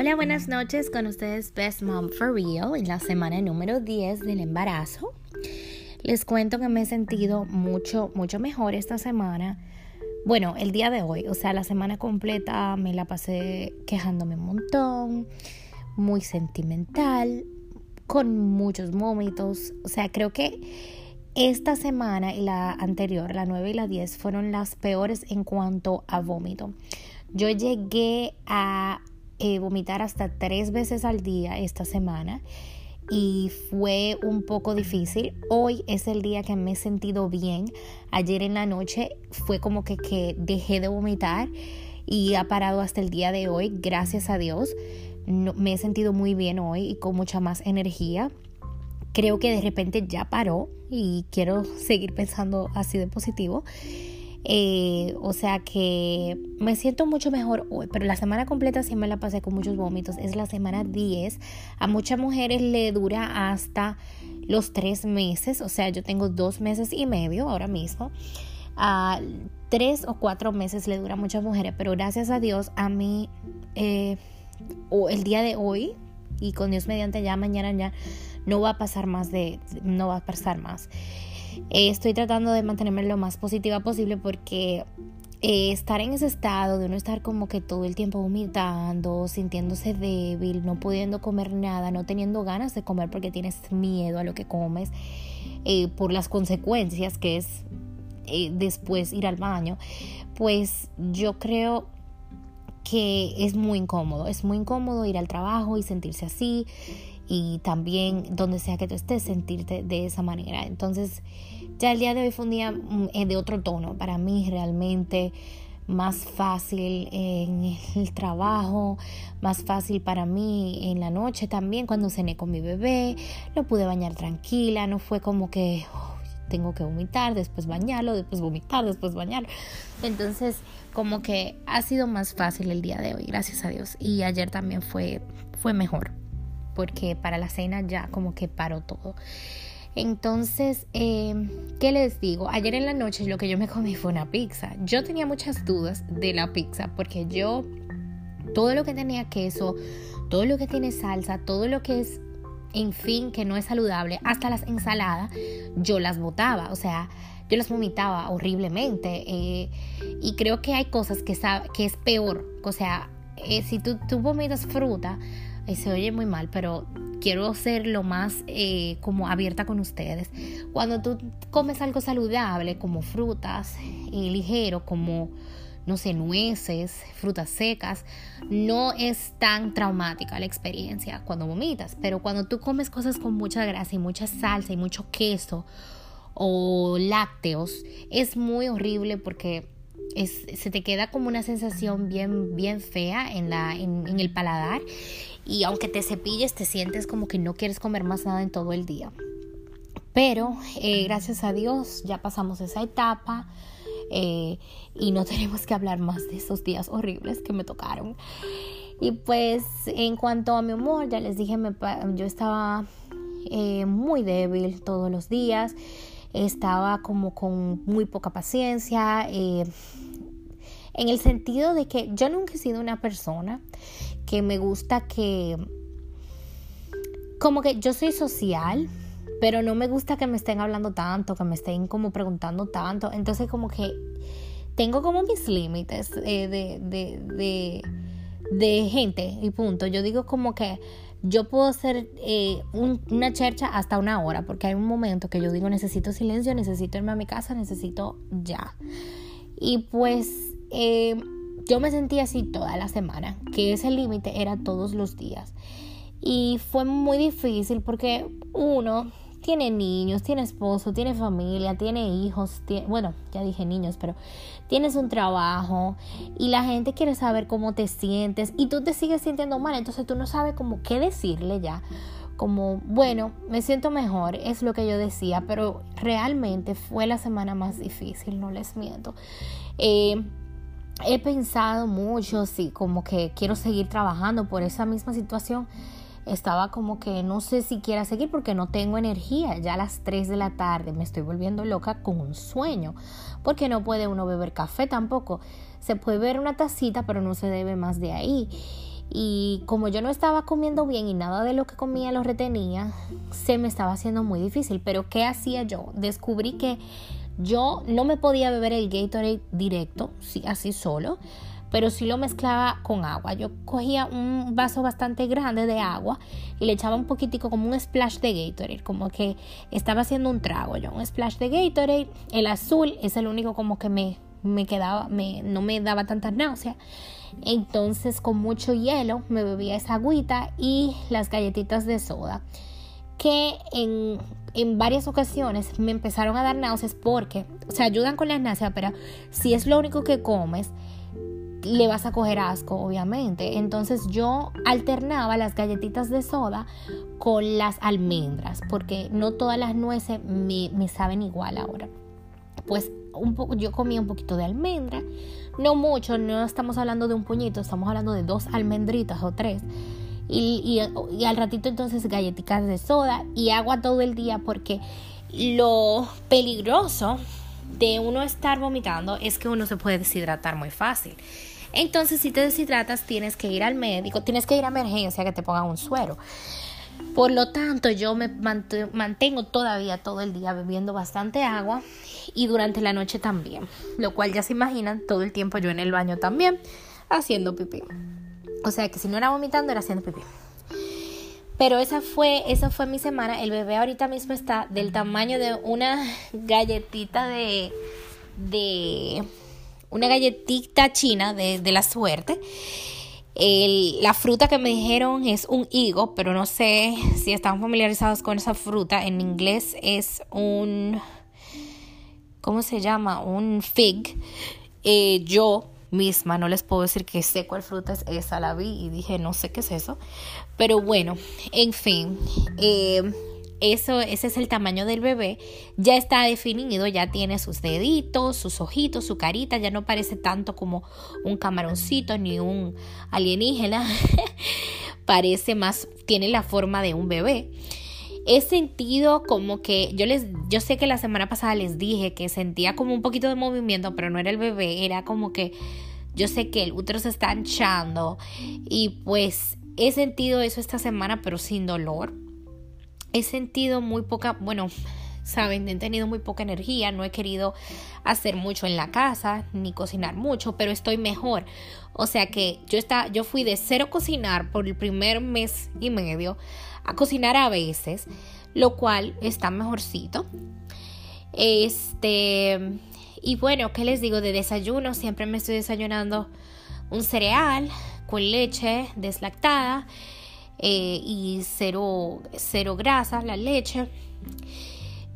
Hola, buenas noches con ustedes Best Mom for Real en la semana número 10 del embarazo. Les cuento que me he sentido mucho, mucho mejor esta semana. Bueno, el día de hoy, o sea, la semana completa me la pasé quejándome un montón, muy sentimental, con muchos vómitos. O sea, creo que esta semana y la anterior, la 9 y la 10, fueron las peores en cuanto a vómito. Yo llegué a eh, vomitar hasta tres veces al día esta semana y fue un poco difícil. Hoy es el día que me he sentido bien. Ayer en la noche fue como que, que dejé de vomitar y ha parado hasta el día de hoy, gracias a Dios. me he sentido muy bien hoy y con mucha más energía. Creo que de repente ya paró y quiero seguir pensando así de positivo. Eh, o sea que me siento mucho mejor hoy, pero la semana completa sí me la pasé con muchos vómitos. Es la semana 10. A muchas mujeres le dura hasta los tres meses. O sea, yo tengo dos meses y medio ahora mismo. a tres o cuatro meses le dura a muchas mujeres, pero gracias a Dios a mí eh, el día de hoy y con Dios mediante ya mañana ya no va a pasar más de no va a pasar más. Eh, estoy tratando de mantenerme lo más positiva posible porque eh, estar en ese estado de no estar como que todo el tiempo vomitando, sintiéndose débil, no pudiendo comer nada, no teniendo ganas de comer porque tienes miedo a lo que comes, eh, por las consecuencias que es después ir al baño, pues yo creo que es muy incómodo, es muy incómodo ir al trabajo y sentirse así y también donde sea que tú estés sentirte de esa manera. Entonces ya el día de hoy fue un día mm, eh, de otro tono para mí realmente más fácil en el trabajo, más fácil para mí en la noche también cuando cené con mi bebé, lo pude bañar tranquila, no fue como que tengo que vomitar, después bañarlo, después vomitar, después bañarlo. Entonces, como que ha sido más fácil el día de hoy, gracias a Dios. Y ayer también fue, fue mejor porque para la cena ya como que paró todo. Entonces, eh, ¿qué les digo? Ayer en la noche lo que yo me comí fue una pizza. Yo tenía muchas dudas de la pizza porque yo, todo lo que tenía queso, todo lo que tiene salsa, todo lo que es, en fin, que no es saludable, hasta las ensaladas, yo las botaba. O sea, yo las vomitaba horriblemente. Eh, y creo que hay cosas que, que es peor. O sea, eh, si tú vomitas fruta, se oye muy mal, pero quiero ser lo más eh, como abierta con ustedes. Cuando tú comes algo saludable, como frutas, y ligero, como, no sé, nueces, frutas secas, no es tan traumática la experiencia cuando vomitas. Pero cuando tú comes cosas con mucha grasa y mucha salsa y mucho queso o lácteos, es muy horrible porque se te queda como una sensación bien, bien fea en, la, en, el paladar y aunque te cepilles te sientes como que no quieres comer más nada en todo el día. Pero eh, gracias a Dios ya pasamos esa etapa eh, y no tenemos que hablar más de esos días horribles que me tocaron. Y pues en cuanto a mi humor, ya les dije, yo estaba eh, muy débil todos los días estaba como con muy poca paciencia, eh, en el sentido de que yo nunca he sido una persona que me gusta que, como que yo soy social, pero no me gusta que me estén hablando tanto, que me estén como preguntando tanto, entonces como que tengo como mis límites eh, de, de, de, de gente y punto. Yo digo como que yo puedo hacer eh, una chercha hasta una hora, porque hay un momento que yo digo necesito silencio, necesito irme a mi casa, necesito ya. Y pues eh, yo me sentí así toda la semana, que ese límite era todos los días. Y fue muy difícil porque uno, tiene niños, tiene esposo, tiene familia, tiene hijos, bueno, ya dije niños, pero tienes un trabajo y la gente quiere saber cómo te sientes y tú te sigues sintiendo mal, entonces tú no sabes cómo qué decirle ya. Como, bueno, me siento mejor, es lo que yo decía, pero realmente fue la semana más difícil, no les miento. Eh, he pensado mucho, sí, como que quiero seguir trabajando por esa misma situación estaba como que no sé si quiera seguir porque no tengo energía. Ya a las 3 de la tarde me estoy volviendo loca con un sueño. Porque no puede uno beber café tampoco. Se puede beber una tacita, pero no se debe más de ahí. Y como yo no estaba comiendo bien y nada de lo que comía lo retenía, se me estaba haciendo muy difícil. Pero ¿qué hacía yo? Descubrí que yo no me podía beber el Gatorade directo, así solo, pero sí lo mezclaba con agua. Yo cogía un vaso bastante grande de agua y le echaba un poquitico como un splash de Gatorade, como que estaba haciendo un trago yo, un splash de Gatorade. El azul es el único como que me, me quedaba, me, no me daba tanta náusea. Entonces con mucho hielo me bebía esa agüita y las galletitas de soda que en, en, varias ocasiones me empezaron a dar náuseas porque, o sea, ayudan con la náuseas, pero si es lo único que comes, le vas a coger asco, obviamente. Entonces yo alternaba las galletitas de soda con las almendras, porque no todas las nueces me, me saben igual ahora. Pues un poco, yo comía un poquito de almendra, no mucho, no estamos hablando de un puñito, estamos hablando de dos almendritas o tres. Y, y, al ratito entonces galletitas de soda y agua todo el día porque lo peligroso de uno estar vomitando es que uno se puede deshidratar muy fácil. Entonces si te deshidratas tienes que ir al médico, tienes que ir a emergencia que te pongan un suero. Por lo tanto, yo me mantengo todavía todo el día bebiendo bastante agua y durante la noche también, lo cual ya se imaginan todo el tiempo yo en el baño también haciendo pipí. O sea que si no era vomitando era haciendo pipí. Pero esa fue, esa fue mi semana. El bebé ahorita mismo está del tamaño de una galletita de, de una galletita china de, de la suerte la fruta que me dijeron es un higo, pero no sé si están familiarizados con esa fruta. En inglés es un, ¿cómo se llama? Un fig. Eh, yo misma no les puedo decir que sé cuál fruta es esa, la vi y dije, no sé qué es eso. Pero bueno, en fin. Eh, eso, ese es el tamaño del bebé, ya está definido, ya tiene sus deditos, sus ojitos, su carita, ya no parece tanto como un camaroncito ni un alienígena, parece más, tiene la forma de un bebé. He sentido como que yo les, yo sé que la semana pasada les dije que sentía como un poquito de movimiento, pero no era el bebé, era como que yo sé que el útero se está hinchando y pues he sentido eso esta semana, pero sin dolor he sentido muy poca, bueno, saben, he tenido muy poca energía, no he querido hacer mucho en la casa, ni cocinar mucho, pero estoy mejor. O sea que yo, está, yo fui de cero cocinar por el primer mes y medio a cocinar a veces, lo cual está mejorcito. Este, y bueno, ¿qué les digo? De desayuno, siempre me estoy desayunando un cereal con leche deslactada eh, y cero, cero grasa, la leche.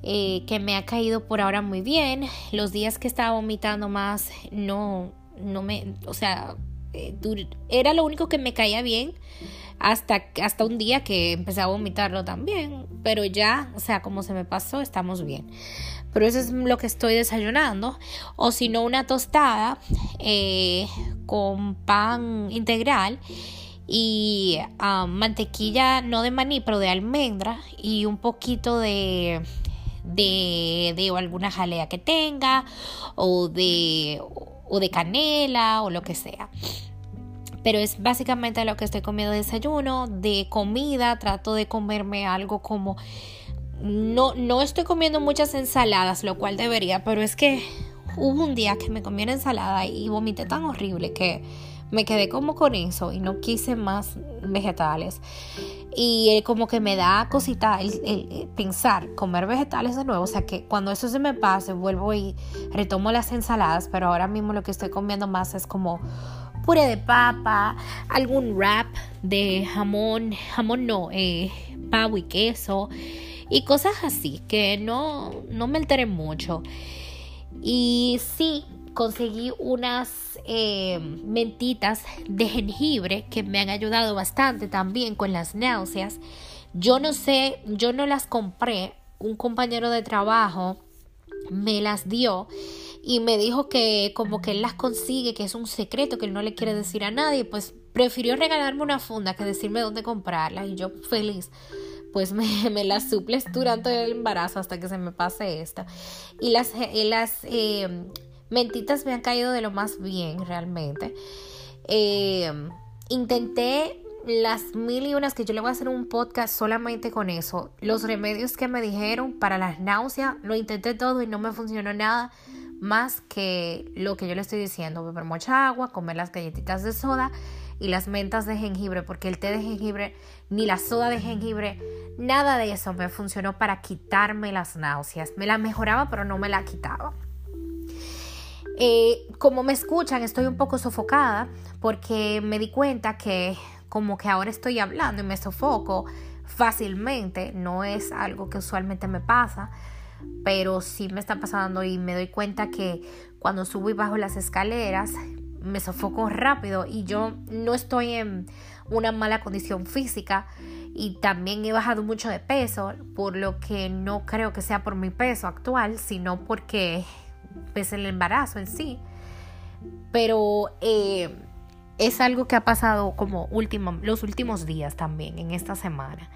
Eh, que me ha caído por ahora muy bien. Los días que estaba vomitando más, no, no me, o sea, eh, era lo único que me caía bien hasta, hasta un día que empecé a vomitarlo también. Pero ya, o sea, como se me pasó, estamos bien. Pero eso es lo que estoy desayunando. O si no, una tostada con pan integral y ah, mantequilla no de maní pero de almendra y un poquito de de, de alguna jalea que tenga o de o de canela o lo que sea. Pero es básicamente lo que estoy comiendo de desayuno de comida trato de comerme algo como no no estoy comiendo muchas ensaladas lo cual debería pero es que hubo un día que me comí una ensalada y vomité tan horrible que me quedé como con eso y no quise más vegetales. Y como que me da cosita el, pensar comer vegetales de nuevo. O sea que cuando eso se me pase, vuelvo y retomo las ensaladas. Pero ahora mismo lo que estoy comiendo más es como puré de papa, algún wrap de jamón, jamón no, eh, pavo y queso y cosas así que no, no me alteré mucho. Y sí, conseguí unas eh, mentitas de jengibre que me han ayudado bastante también con las náuseas. Yo no sé, yo no las compré, un compañero de trabajo me las dio y me dijo que como que él las consigue, que es un secreto que él no le quiere decir a nadie, pues prefirió regalarme una funda que decirme dónde comprarla y yo feliz pues me, me las suples durante el embarazo hasta que se me pase esta. Y las, las eh, mentitas me han caído de lo más bien realmente. Eh, intenté las mil y unas que yo le voy a hacer un podcast solamente con eso. Los remedios que me dijeron para las náuseas, lo intenté todo y no me funcionó nada más que lo que yo le estoy diciendo, beber mucha agua, comer las galletitas de soda y las mentas de jengibre, porque el té de jengibre ni la soda de jengibre, nada de eso me funcionó para quitarme las náuseas. Me la mejoraba, pero no me la quitaba. Eh, como me escuchan, estoy un poco sofocada porque me di cuenta que como que ahora estoy hablando y me sofoco fácilmente, no es algo que usualmente me pasa, pero sí me está pasando y me doy cuenta que cuando subo y bajo las escaleras me sofoco rápido y yo no estoy en una mala condición física y también he bajado mucho de peso, por lo que no creo que sea por mi peso actual, sino porque pues el embarazo en sí. Pero eh, es algo que ha pasado como último, los últimos días también, en esta semana.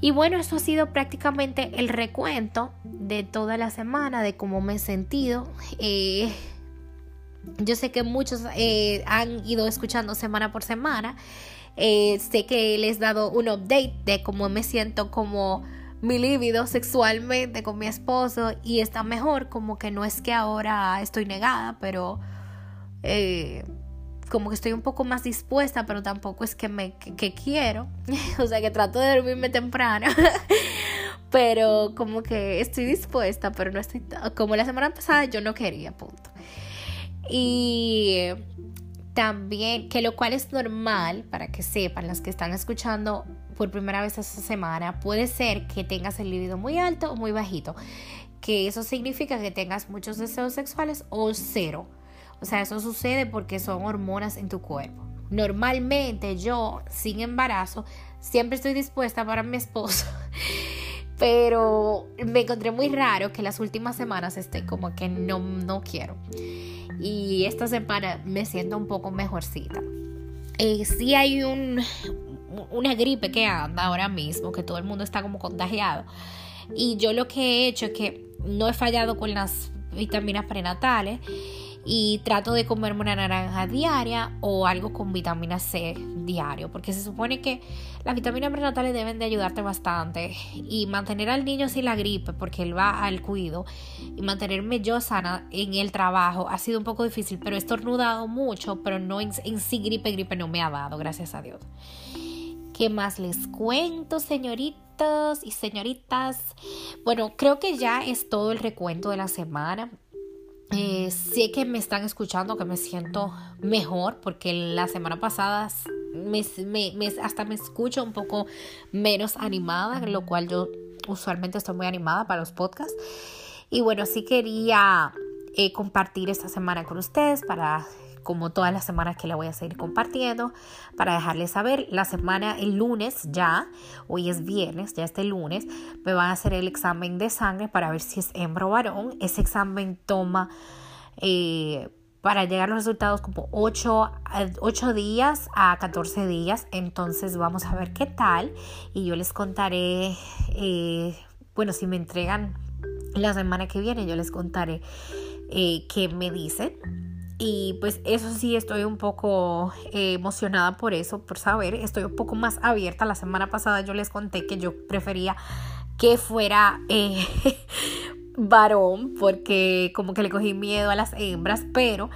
Y bueno, eso ha sido prácticamente el recuento de toda la semana, de cómo me he sentido. Eh, yo sé que muchos eh, han ido escuchando semana por semana. Sé que les he dado un update de cómo me siento como mi líbido sexualmente con mi esposo y está mejor, como que no es que ahora estoy negada, pero como que estoy un poco más dispuesta, pero tampoco es que me que, quiero. o sea, que trato de dormirme temprano. pero como que estoy dispuesta, pero no estoy como la semana pasada yo no quería, punto. Y también, que lo cual es normal para que sepan las que están escuchando por primera vez esta semana, puede ser que tengas el libido muy alto o muy bajito, que eso significa que tengas muchos deseos sexuales o cero. O sea, eso sucede porque son hormonas en tu cuerpo. Normalmente yo, sin embarazo, siempre estoy dispuesta para mi esposo. Pero me encontré muy raro que las últimas semanas esté como que no, no quiero. Y esta semana me siento un poco mejorcita. Eh, sí hay un, una gripe que anda ahora mismo, que todo el mundo está como contagiado. Y yo lo que he hecho es que no he fallado con las vitaminas prenatales y trato de comerme una naranja diaria o algo con vitamina C diario, porque se supone que las vitaminas prenatales deben de ayudarte bastante y mantener al niño sin la gripe, porque él va al cuido, y mantenerme yo sana en el trabajo ha sido un poco difícil, pero he estornudado mucho, pero no en, en sí gripe, gripe no me ha dado, gracias a Dios. ¿Qué más les cuento, señoritos y señoritas? Bueno, creo que ya es todo el recuento de la semana. Eh, sé que me están escuchando, que me siento mejor, porque la semana pasada hasta me escucho un poco menos animada, lo cual yo usualmente estoy muy animada para los podcasts. Y bueno, sí quería eh, compartir esta semana con ustedes para como todas las semanas que le voy a seguir compartiendo para dejarles saber. La semana, el lunes ya, hoy es viernes, ya este lunes, me van a hacer el examen de sangre para ver si es hembra o varón. Ese examen toma... Eh, para llegar a los resultados como 8, 8, días a 14 días. Entonces vamos a ver qué tal. Y yo les contaré, eh, bueno, si me entregan la semana que viene, yo les contaré eh, qué me dicen. Y pues eso sí, estoy un poco eh, emocionada por eso, por saber, estoy un poco más abierta. La semana pasada yo les conté que yo prefería que fuera eh, varón porque como que le cogí miedo a las hembras, pero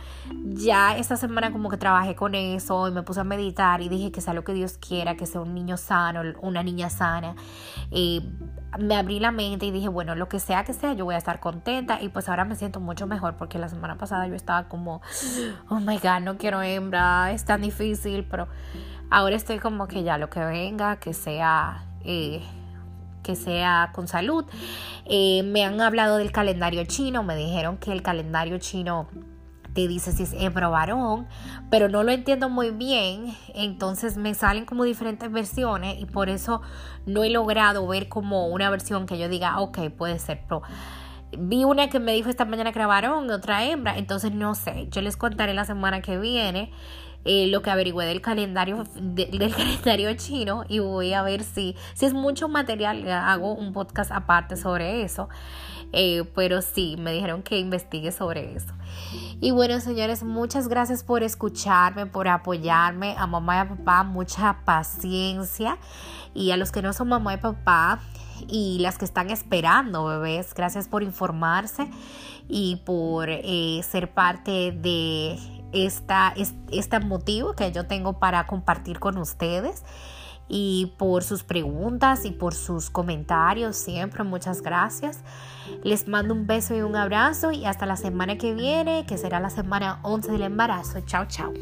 ya esta semana como que trabajé con eso y me puse a meditar y dije que sea lo que Dios quiera, que sea un niño sano, una niña sana. Y me abrí la mente y dije, bueno, lo que sea que sea, yo voy a estar contenta y pues ahora me siento mucho mejor porque la semana pasada yo estaba como, oh my god, no quiero hembra, es tan difícil, pero ahora estoy como que ya lo que venga, que sea... Eh, que sea con salud. Eh, me han hablado del calendario chino, me dijeron que el calendario chino te dice si es hembra o varón, pero no lo entiendo muy bien, entonces me salen como diferentes versiones y por eso no he logrado ver como una versión que yo diga, ok, puede ser, pero Vi una que me dijo esta mañana que era varón, otra hembra, entonces no sé, yo les contaré la semana que viene eh, lo que averigüé del calendario del calendario chino y voy a ver si, si es mucho material, hago un podcast aparte sobre eso. Eh, pero sí, me dijeron que investigue sobre eso. Y bueno, señores, muchas gracias por escucharme, por apoyarme. A mamá y a papá, mucha paciencia. Y a los que no son mamá y papá y las que están esperando bebés, gracias por informarse y por eh, ser parte de esta, este motivo que yo tengo para compartir con ustedes y por sus preguntas y por sus comentarios siempre. Muchas gracias. Les mando un beso y un abrazo y hasta la semana que viene, que será la semana 11 del embarazo. Chao, chao.